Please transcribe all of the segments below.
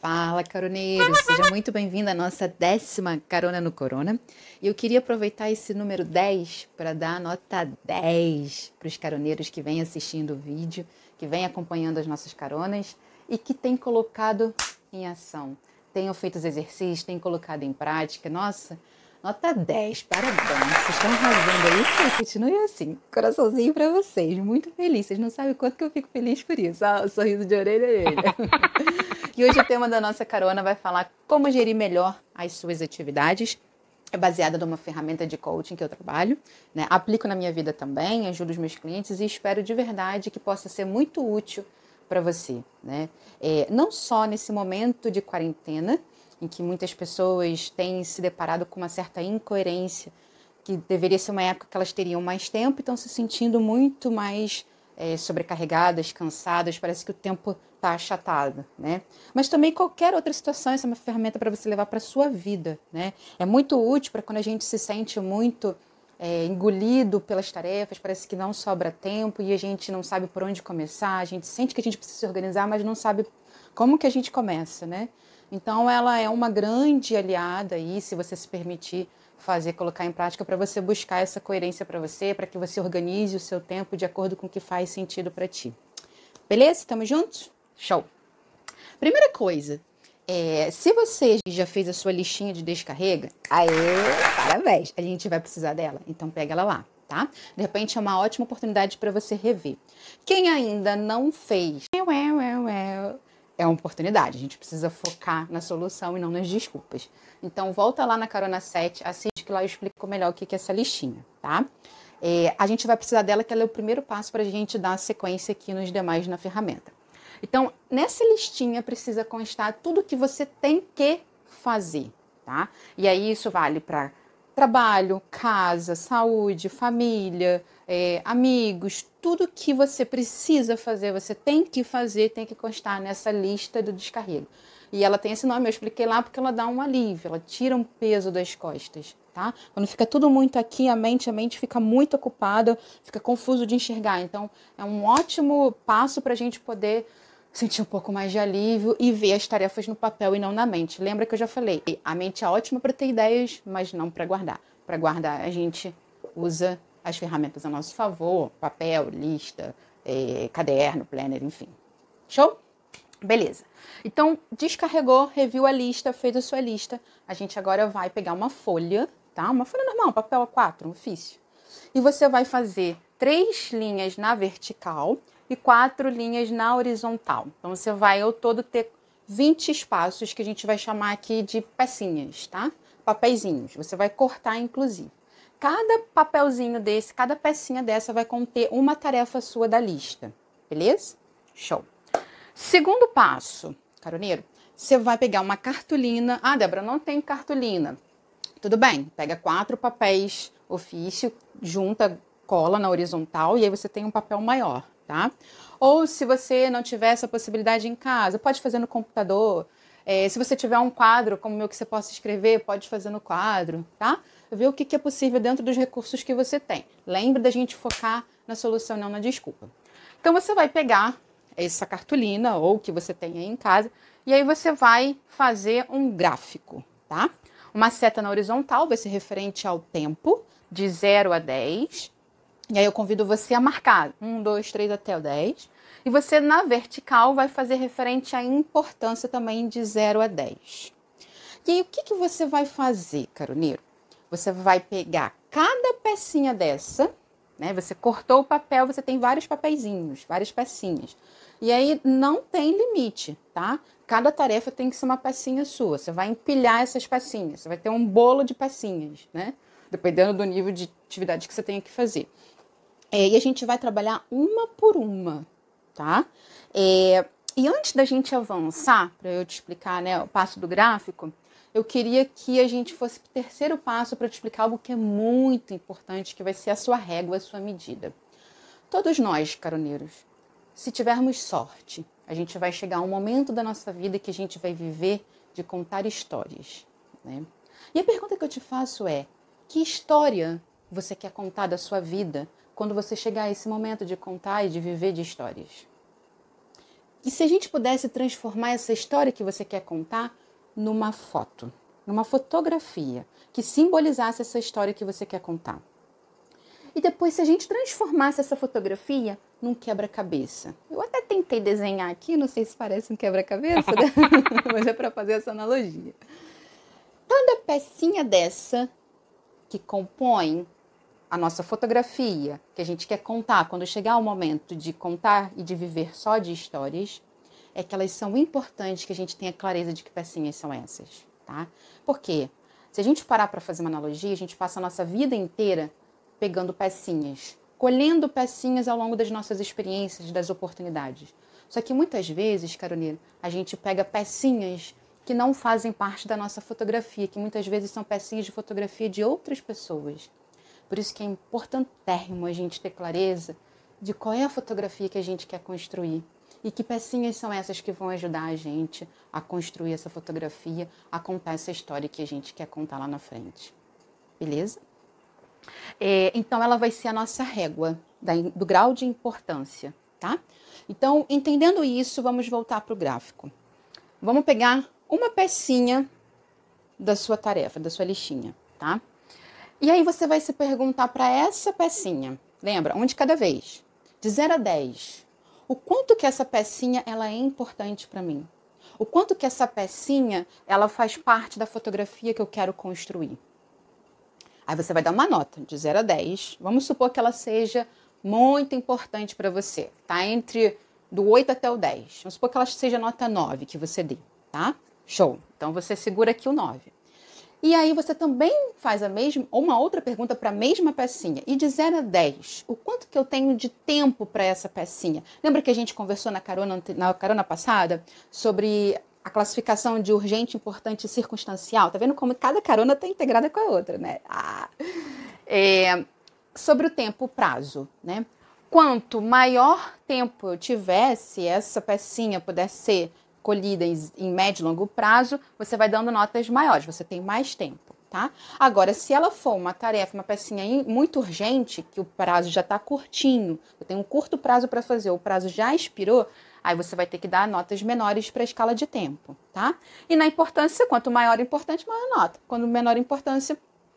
Fala, caroneiro! Seja muito bem-vindo à nossa décima Carona no Corona. E eu queria aproveitar esse número 10 para dar a nota 10 para os caroneiros que vêm assistindo o vídeo, que vêm acompanhando as nossas caronas e que têm colocado em ação, tenham feito os exercícios, têm colocado em prática. Nossa, nota 10, parabéns! Vocês estão arrasando aí, sim, continue assim. Coraçãozinho para vocês, muito feliz. Vocês não sabem o quanto que eu fico feliz por isso. Ah, o sorriso de orelha a orelha. E hoje o tema da nossa carona vai falar como gerir melhor as suas atividades. É baseada numa ferramenta de coaching que eu trabalho, né? aplico na minha vida também, ajudo os meus clientes e espero de verdade que possa ser muito útil para você. Né? É, não só nesse momento de quarentena, em que muitas pessoas têm se deparado com uma certa incoerência, que deveria ser uma época que elas teriam mais tempo e estão se sentindo muito mais é, sobrecarregadas, cansadas, parece que o tempo está achatado, né? Mas também qualquer outra situação, essa é uma ferramenta para você levar para sua vida, né? É muito útil para quando a gente se sente muito é, engolido pelas tarefas, parece que não sobra tempo e a gente não sabe por onde começar, a gente sente que a gente precisa se organizar, mas não sabe como que a gente começa, né? Então ela é uma grande aliada aí, se você se permitir fazer, colocar em prática para você buscar essa coerência para você, para que você organize o seu tempo de acordo com o que faz sentido para ti. Beleza? Estamos juntos? Show! Primeira coisa, é, se você já fez a sua listinha de descarrega, aí, parabéns, a gente vai precisar dela, então pega ela lá, tá? De repente é uma ótima oportunidade para você rever. Quem ainda não fez, é uma oportunidade. A gente precisa focar na solução e não nas desculpas. Então, volta lá na Carona 7, assiste que lá eu explico melhor o que é essa listinha, tá? É, a gente vai precisar dela, que ela é o primeiro passo para a gente dar sequência aqui nos demais na ferramenta. Então, nessa listinha precisa constar tudo que você tem que fazer, tá? E aí isso vale para trabalho, casa, saúde, família, é, amigos, tudo que você precisa fazer, você tem que fazer, tem que constar nessa lista do descarrego. E ela tem esse nome, eu expliquei lá porque ela dá um alívio, ela tira um peso das costas, tá? Quando fica tudo muito aqui, a mente, a mente fica muito ocupada, fica confuso de enxergar. Então, é um ótimo passo para a gente poder sentir um pouco mais de alívio e ver as tarefas no papel e não na mente. Lembra que eu já falei, a mente é ótima para ter ideias, mas não para guardar. Para guardar, a gente usa as ferramentas a nosso favor, papel, lista, é, caderno, planner, enfim. Show? Beleza. Então, descarregou, reviu a lista, fez a sua lista. A gente agora vai pegar uma folha, tá? Uma folha normal, papel A4, um ofício. E você vai fazer três linhas na vertical e quatro linhas na horizontal. Então você vai ao todo ter 20 espaços que a gente vai chamar aqui de pecinhas, tá? Papeizinhos. Você vai cortar inclusive. Cada papelzinho desse, cada pecinha dessa vai conter uma tarefa sua da lista. Beleza? Show. Segundo passo, caroneiro, você vai pegar uma cartolina. Ah, Débora, não tem cartolina. Tudo bem, pega quatro papéis ofício, junta, cola na horizontal e aí você tem um papel maior tá? Ou se você não tiver essa possibilidade em casa, pode fazer no computador. É, se você tiver um quadro como o meu que você possa escrever, pode fazer no quadro, tá? Ver o que, é possível dentro dos recursos que você tem. Lembre da gente focar na solução, não na desculpa. Então você vai pegar essa cartolina ou que você tem aí em casa e aí você vai fazer um gráfico, tá? Uma seta na horizontal vai ser referente ao tempo, de 0 a 10, e aí eu convido você a marcar um, dois, três até o 10. E você, na vertical, vai fazer referente à importância também de 0 a 10. E aí, o que, que você vai fazer, caroneiro? Você vai pegar cada pecinha dessa, né? Você cortou o papel, você tem vários papeizinhos, várias pecinhas. E aí não tem limite, tá? Cada tarefa tem que ser uma pecinha sua. Você vai empilhar essas pecinhas. Você vai ter um bolo de pecinhas, né? Dependendo do nível de atividade que você tenha que fazer. É, e a gente vai trabalhar uma por uma, tá? É, e antes da gente avançar, para eu te explicar né, o passo do gráfico, eu queria que a gente fosse para o terceiro passo para te explicar algo que é muito importante, que vai ser a sua régua, a sua medida. Todos nós, caroneiros, se tivermos sorte, a gente vai chegar a um momento da nossa vida que a gente vai viver de contar histórias. Né? E a pergunta que eu te faço é: que história você quer contar da sua vida quando você chegar a esse momento de contar e de viver de histórias. E se a gente pudesse transformar essa história que você quer contar numa foto, numa fotografia que simbolizasse essa história que você quer contar? E depois, se a gente transformasse essa fotografia num quebra-cabeça. Eu até tentei desenhar aqui, não sei se parece um quebra-cabeça, né? mas é para fazer essa analogia. Cada pecinha dessa que compõe a nossa fotografia, que a gente quer contar, quando chegar o momento de contar e de viver só de histórias, é que elas são importantes que a gente tenha clareza de que pecinhas são essas, tá? Por quê? Se a gente parar para fazer uma analogia, a gente passa a nossa vida inteira pegando pecinhas, colhendo pecinhas ao longo das nossas experiências, das oportunidades. Só que muitas vezes, Carolina, a gente pega pecinhas que não fazem parte da nossa fotografia, que muitas vezes são pecinhas de fotografia de outras pessoas. Por isso que é importantérrimo a gente ter clareza de qual é a fotografia que a gente quer construir e que pecinhas são essas que vão ajudar a gente a construir essa fotografia, a contar essa história que a gente quer contar lá na frente. Beleza? É, então, ela vai ser a nossa régua da, do grau de importância, tá? Então, entendendo isso, vamos voltar para o gráfico. Vamos pegar uma pecinha da sua tarefa, da sua listinha, tá? E aí você vai se perguntar para essa pecinha, lembra, um de cada vez, de 0 a 10, o quanto que essa pecinha ela é importante para mim? O quanto que essa pecinha ela faz parte da fotografia que eu quero construir? Aí você vai dar uma nota de 0 a 10. Vamos supor que ela seja muito importante para você, tá? Entre do 8 até o 10. Vamos supor que ela seja nota 9 que você dê, tá? Show. Então você segura aqui o 9. E aí você também faz a mesma, uma outra pergunta para a mesma pecinha. E de 0 a 10, o quanto que eu tenho de tempo para essa pecinha? Lembra que a gente conversou na carona, na carona passada sobre a classificação de urgente, importante e circunstancial? Tá vendo como cada carona está integrada com a outra, né? Ah. É, sobre o tempo, o prazo, né? Quanto maior tempo eu tivesse, essa pecinha pudesse ser colhida em médio e longo prazo, você vai dando notas maiores, você tem mais tempo, tá? Agora, se ela for uma tarefa, uma pecinha muito urgente, que o prazo já está curtinho, eu tenho um curto prazo para fazer, o prazo já expirou, aí você vai ter que dar notas menores para a escala de tempo, tá? E na importância, quanto maior importância, maior nota. Quando menor importância,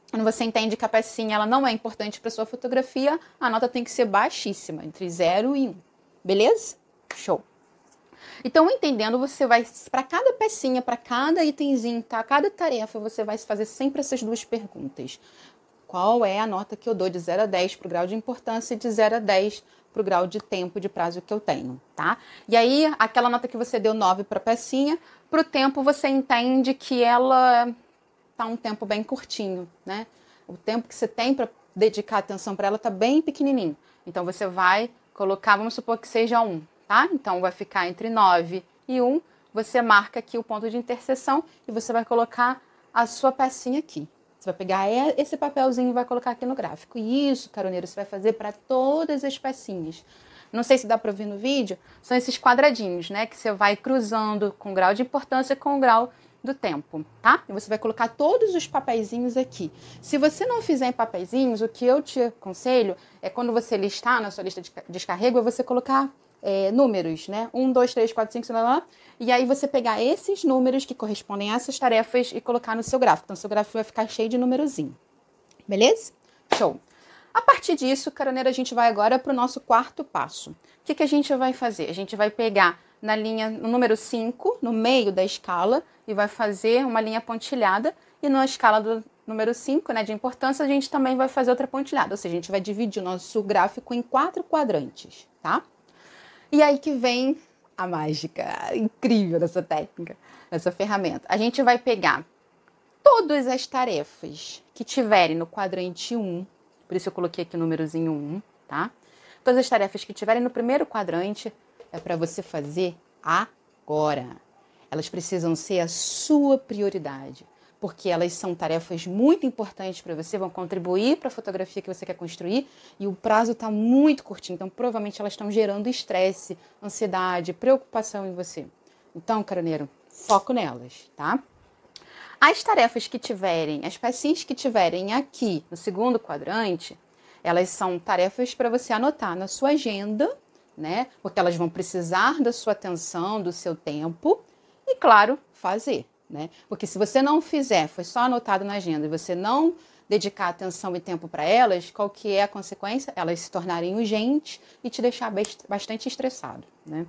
quando você entende que a pecinha ela não é importante para sua fotografia, a nota tem que ser baixíssima, entre 0 e 1. Um. Beleza? Show. Então, entendendo, você vai para cada pecinha, para cada itemzinho, tá? Cada tarefa, você vai fazer sempre essas duas perguntas. Qual é a nota que eu dou de 0 a 10 para o grau de importância e de 0 a 10 para o grau de tempo de prazo que eu tenho, tá? E aí, aquela nota que você deu 9 para a pecinha, para o tempo você entende que ela tá um tempo bem curtinho, né? O tempo que você tem para dedicar atenção para ela tá bem pequenininho. Então você vai colocar, vamos supor que seja um, tá? Então vai ficar entre 9 e 1. Você marca aqui o ponto de interseção e você vai colocar a sua pecinha aqui. Você vai pegar esse papelzinho e vai colocar aqui no gráfico. E isso, caroneiro, você vai fazer para todas as pecinhas. Não sei se dá para ver no vídeo, são esses quadradinhos, né? Que você vai cruzando com grau de importância com o grau do tempo, tá? E você vai colocar todos os papeizinhos aqui. Se você não fizer em papeizinhos, o que eu te aconselho é quando você listar na sua lista de descarrego, é você colocar é, números, né? Um, dois, três, quatro, cinco, sei lá, e aí você pegar esses números que correspondem a essas tarefas e colocar no seu gráfico. Então, seu gráfico vai ficar cheio de númerozinho. Beleza? Show! A partir disso, caroneira, a gente vai agora para o nosso quarto passo. O que, que a gente vai fazer? A gente vai pegar na linha no número 5, no meio da escala, e vai fazer uma linha pontilhada. E na escala do número 5, né, de importância, a gente também vai fazer outra pontilhada. Ou seja, a gente vai dividir o nosso gráfico em quatro quadrantes, tá? E aí que vem a mágica incrível dessa técnica, dessa ferramenta. A gente vai pegar todas as tarefas que tiverem no quadrante 1, por isso eu coloquei aqui o númerozinho 1, tá? Todas as tarefas que tiverem no primeiro quadrante é para você fazer agora. Elas precisam ser a sua prioridade porque elas são tarefas muito importantes para você, vão contribuir para a fotografia que você quer construir e o prazo está muito curtinho, então provavelmente elas estão gerando estresse, ansiedade, preocupação em você. Então, caroneiro, foco nelas, tá? As tarefas que tiverem, as pecinhas que tiverem aqui no segundo quadrante, elas são tarefas para você anotar na sua agenda né? Porque elas vão precisar da sua atenção, do seu tempo e, claro, fazer, né? Porque se você não fizer, foi só anotado na agenda, e você não dedicar atenção e tempo para elas, qual que é a consequência? Elas se tornarem urgentes e te deixar bastante estressado, né?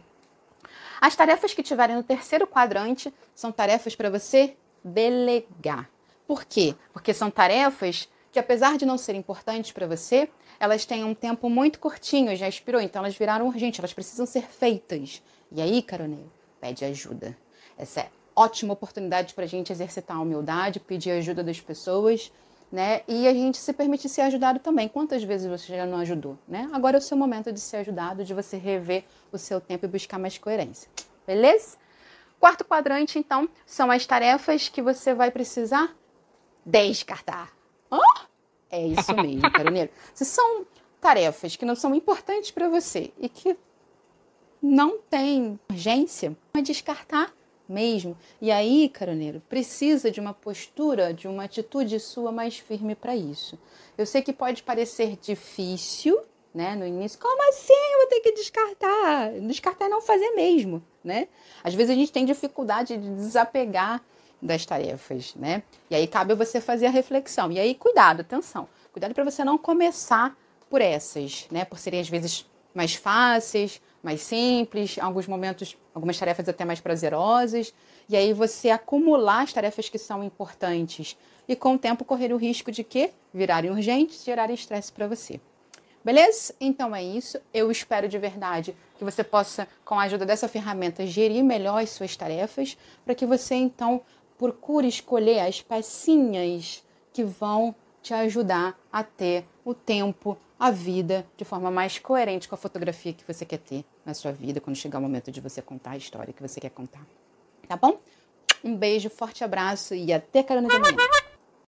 As tarefas que tiverem no terceiro quadrante são tarefas para você delegar. Por quê? Porque são tarefas que, apesar de não serem importantes para você, elas têm um tempo muito curtinho, já expirou, então elas viraram urgentes, elas precisam ser feitas. E aí, caroneiro, pede ajuda. Essa é ótima oportunidade para a gente exercitar a humildade, pedir ajuda das pessoas, né? E a gente se permitir ser ajudado também. Quantas vezes você já não ajudou, né? Agora é o seu momento de ser ajudado, de você rever o seu tempo e buscar mais coerência. Beleza? Quarto quadrante, então, são as tarefas que você vai precisar descartar. Oh? É isso mesmo, caroneiro. Se são tarefas que não são importantes para você e que não tem urgência, é descartar mesmo. E aí, caroneiro, precisa de uma postura, de uma atitude sua mais firme para isso. Eu sei que pode parecer difícil, né, no início. Como assim eu vou ter que descartar? Descartar é não fazer mesmo, né? Às vezes a gente tem dificuldade de desapegar das tarefas, né? E aí cabe você fazer a reflexão. E aí, cuidado, atenção. Cuidado para você não começar por essas, né? Por serem às vezes mais fáceis, mais simples, alguns momentos, algumas tarefas até mais prazerosas, e aí você acumular as tarefas que são importantes e com o tempo correr o risco de que virarem urgentes, gerarem estresse para você. Beleza? Então é isso. Eu espero de verdade que você possa, com a ajuda dessa ferramenta, gerir melhor as suas tarefas, para que você então procure escolher as pecinhas que vão te ajudar a ter o tempo a vida de forma mais coerente com a fotografia que você quer ter na sua vida quando chegar o momento de você contar a história que você quer contar. Tá bom? Um beijo, forte abraço e até carona de.